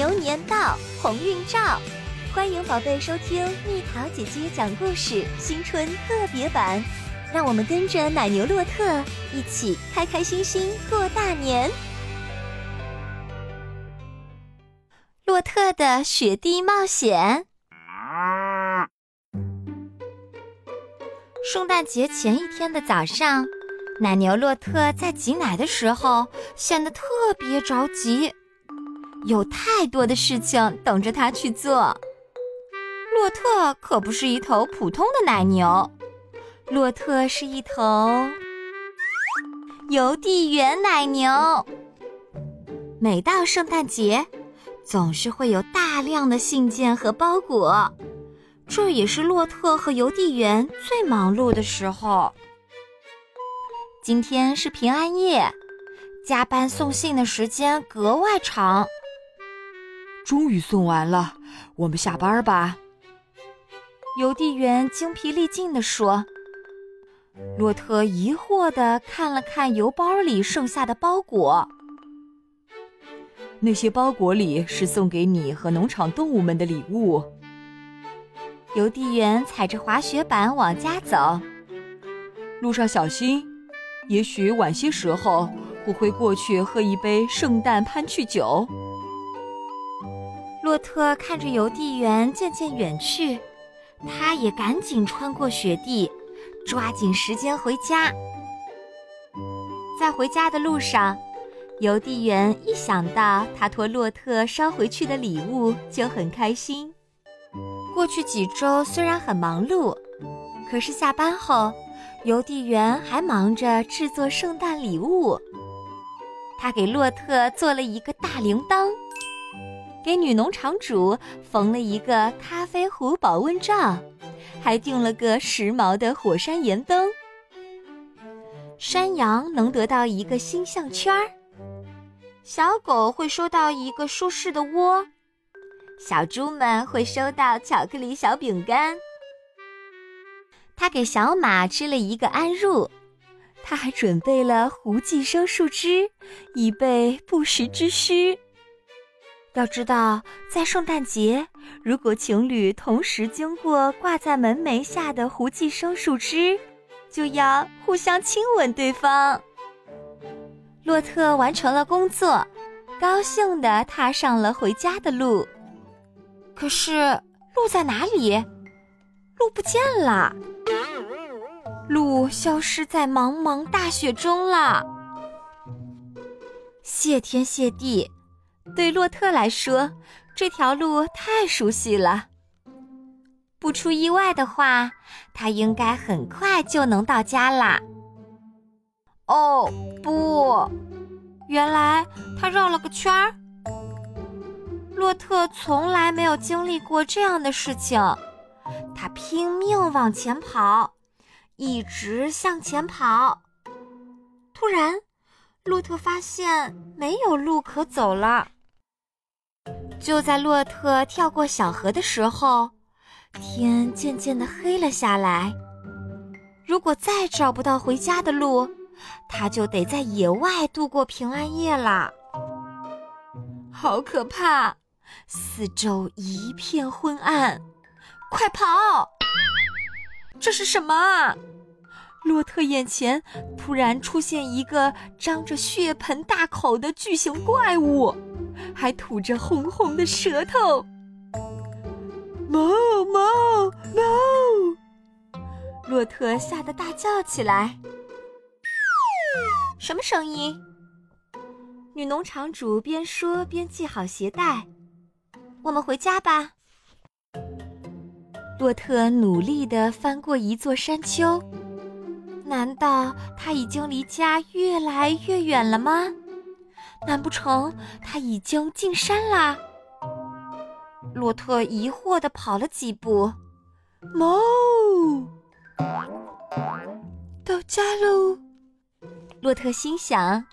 牛年到，鸿运照。欢迎宝贝收听蜜桃姐姐讲故事新春特别版，让我们跟着奶牛洛特一起开开心心过大年。洛特的雪地冒险。圣诞节前一天的早上，奶牛洛特在挤奶的时候显得特别着急，有太多的事情等着他去做。洛特可不是一头普通的奶牛，洛特是一头邮递员奶牛。每到圣诞节，总是会有大量的信件和包裹。这也是洛特和邮递员最忙碌的时候。今天是平安夜，加班送信的时间格外长。终于送完了，我们下班吧。邮递员精疲力尽地说。洛特疑惑地看了看邮包里剩下的包裹，那些包裹里是送给你和农场动物们的礼物。邮递员踩着滑雪板往家走，路上小心。也许晚些时候我会过去喝一杯圣诞潘趣酒。洛特看着邮递员渐渐远去，他也赶紧穿过雪地，抓紧时间回家。在回家的路上，邮递员一想到他托洛特捎回去的礼物，就很开心。过去几周虽然很忙碌，可是下班后，邮递员还忙着制作圣诞礼物。他给洛特做了一个大铃铛，给女农场主缝了一个咖啡壶保温罩，还订了个时髦的火山岩灯。山羊能得到一个星项圈儿，小狗会收到一个舒适的窝。小猪们会收到巧克力小饼干。他给小马织了一个安褥，他还准备了胡寄生树枝，以备不时之需。要知道，在圣诞节，如果情侣同时经过挂在门楣下的胡寄生树枝，就要互相亲吻对方。洛特完成了工作，高兴地踏上了回家的路。可是路在哪里？路不见了，路消失在茫茫大雪中了。谢天谢地，对洛特来说，这条路太熟悉了。不出意外的话，他应该很快就能到家啦。哦，不，原来他绕了个圈儿。洛特从来没有经历过这样的事情，他拼命往前跑，一直向前跑。突然，洛特发现没有路可走了。就在洛特跳过小河的时候，天渐渐的黑了下来。如果再找不到回家的路，他就得在野外度过平安夜啦。好可怕！四周一片昏暗，快跑！这是什么？洛特眼前突然出现一个张着血盆大口的巨型怪物，还吐着红红的舌头。猫猫猫！洛特吓得大叫起来。什么声音？女农场主边说边系好鞋带。我们回家吧。洛特努力地翻过一座山丘，难道他已经离家越来越远了吗？难不成他已经进山啦？洛特疑惑地跑了几步，猫，到家喽！洛特心想，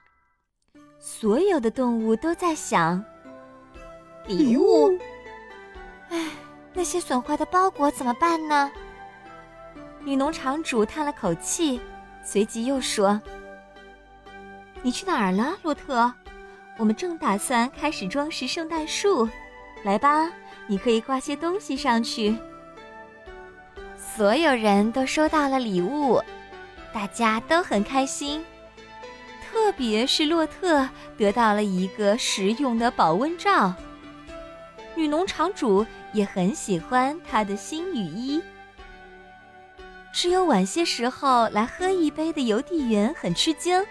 所有的动物都在想。礼物，唉，那些损坏的包裹怎么办呢？女农场主叹了口气，随即又说：“你去哪儿了，洛特？我们正打算开始装饰圣诞树，来吧，你可以挂些东西上去。”所有人都收到了礼物，大家都很开心，特别是洛特得到了一个实用的保温罩。女农场主也很喜欢她的新雨衣。只有晚些时候来喝一杯的邮递员很吃惊，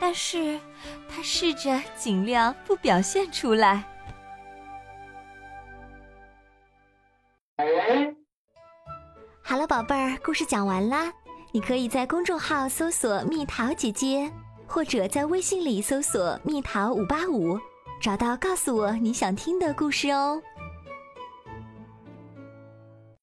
但是他试着尽量不表现出来。好了，宝贝儿，故事讲完啦。你可以在公众号搜索“蜜桃姐姐”，或者在微信里搜索“蜜桃五八五”，找到告诉我你想听的故事哦。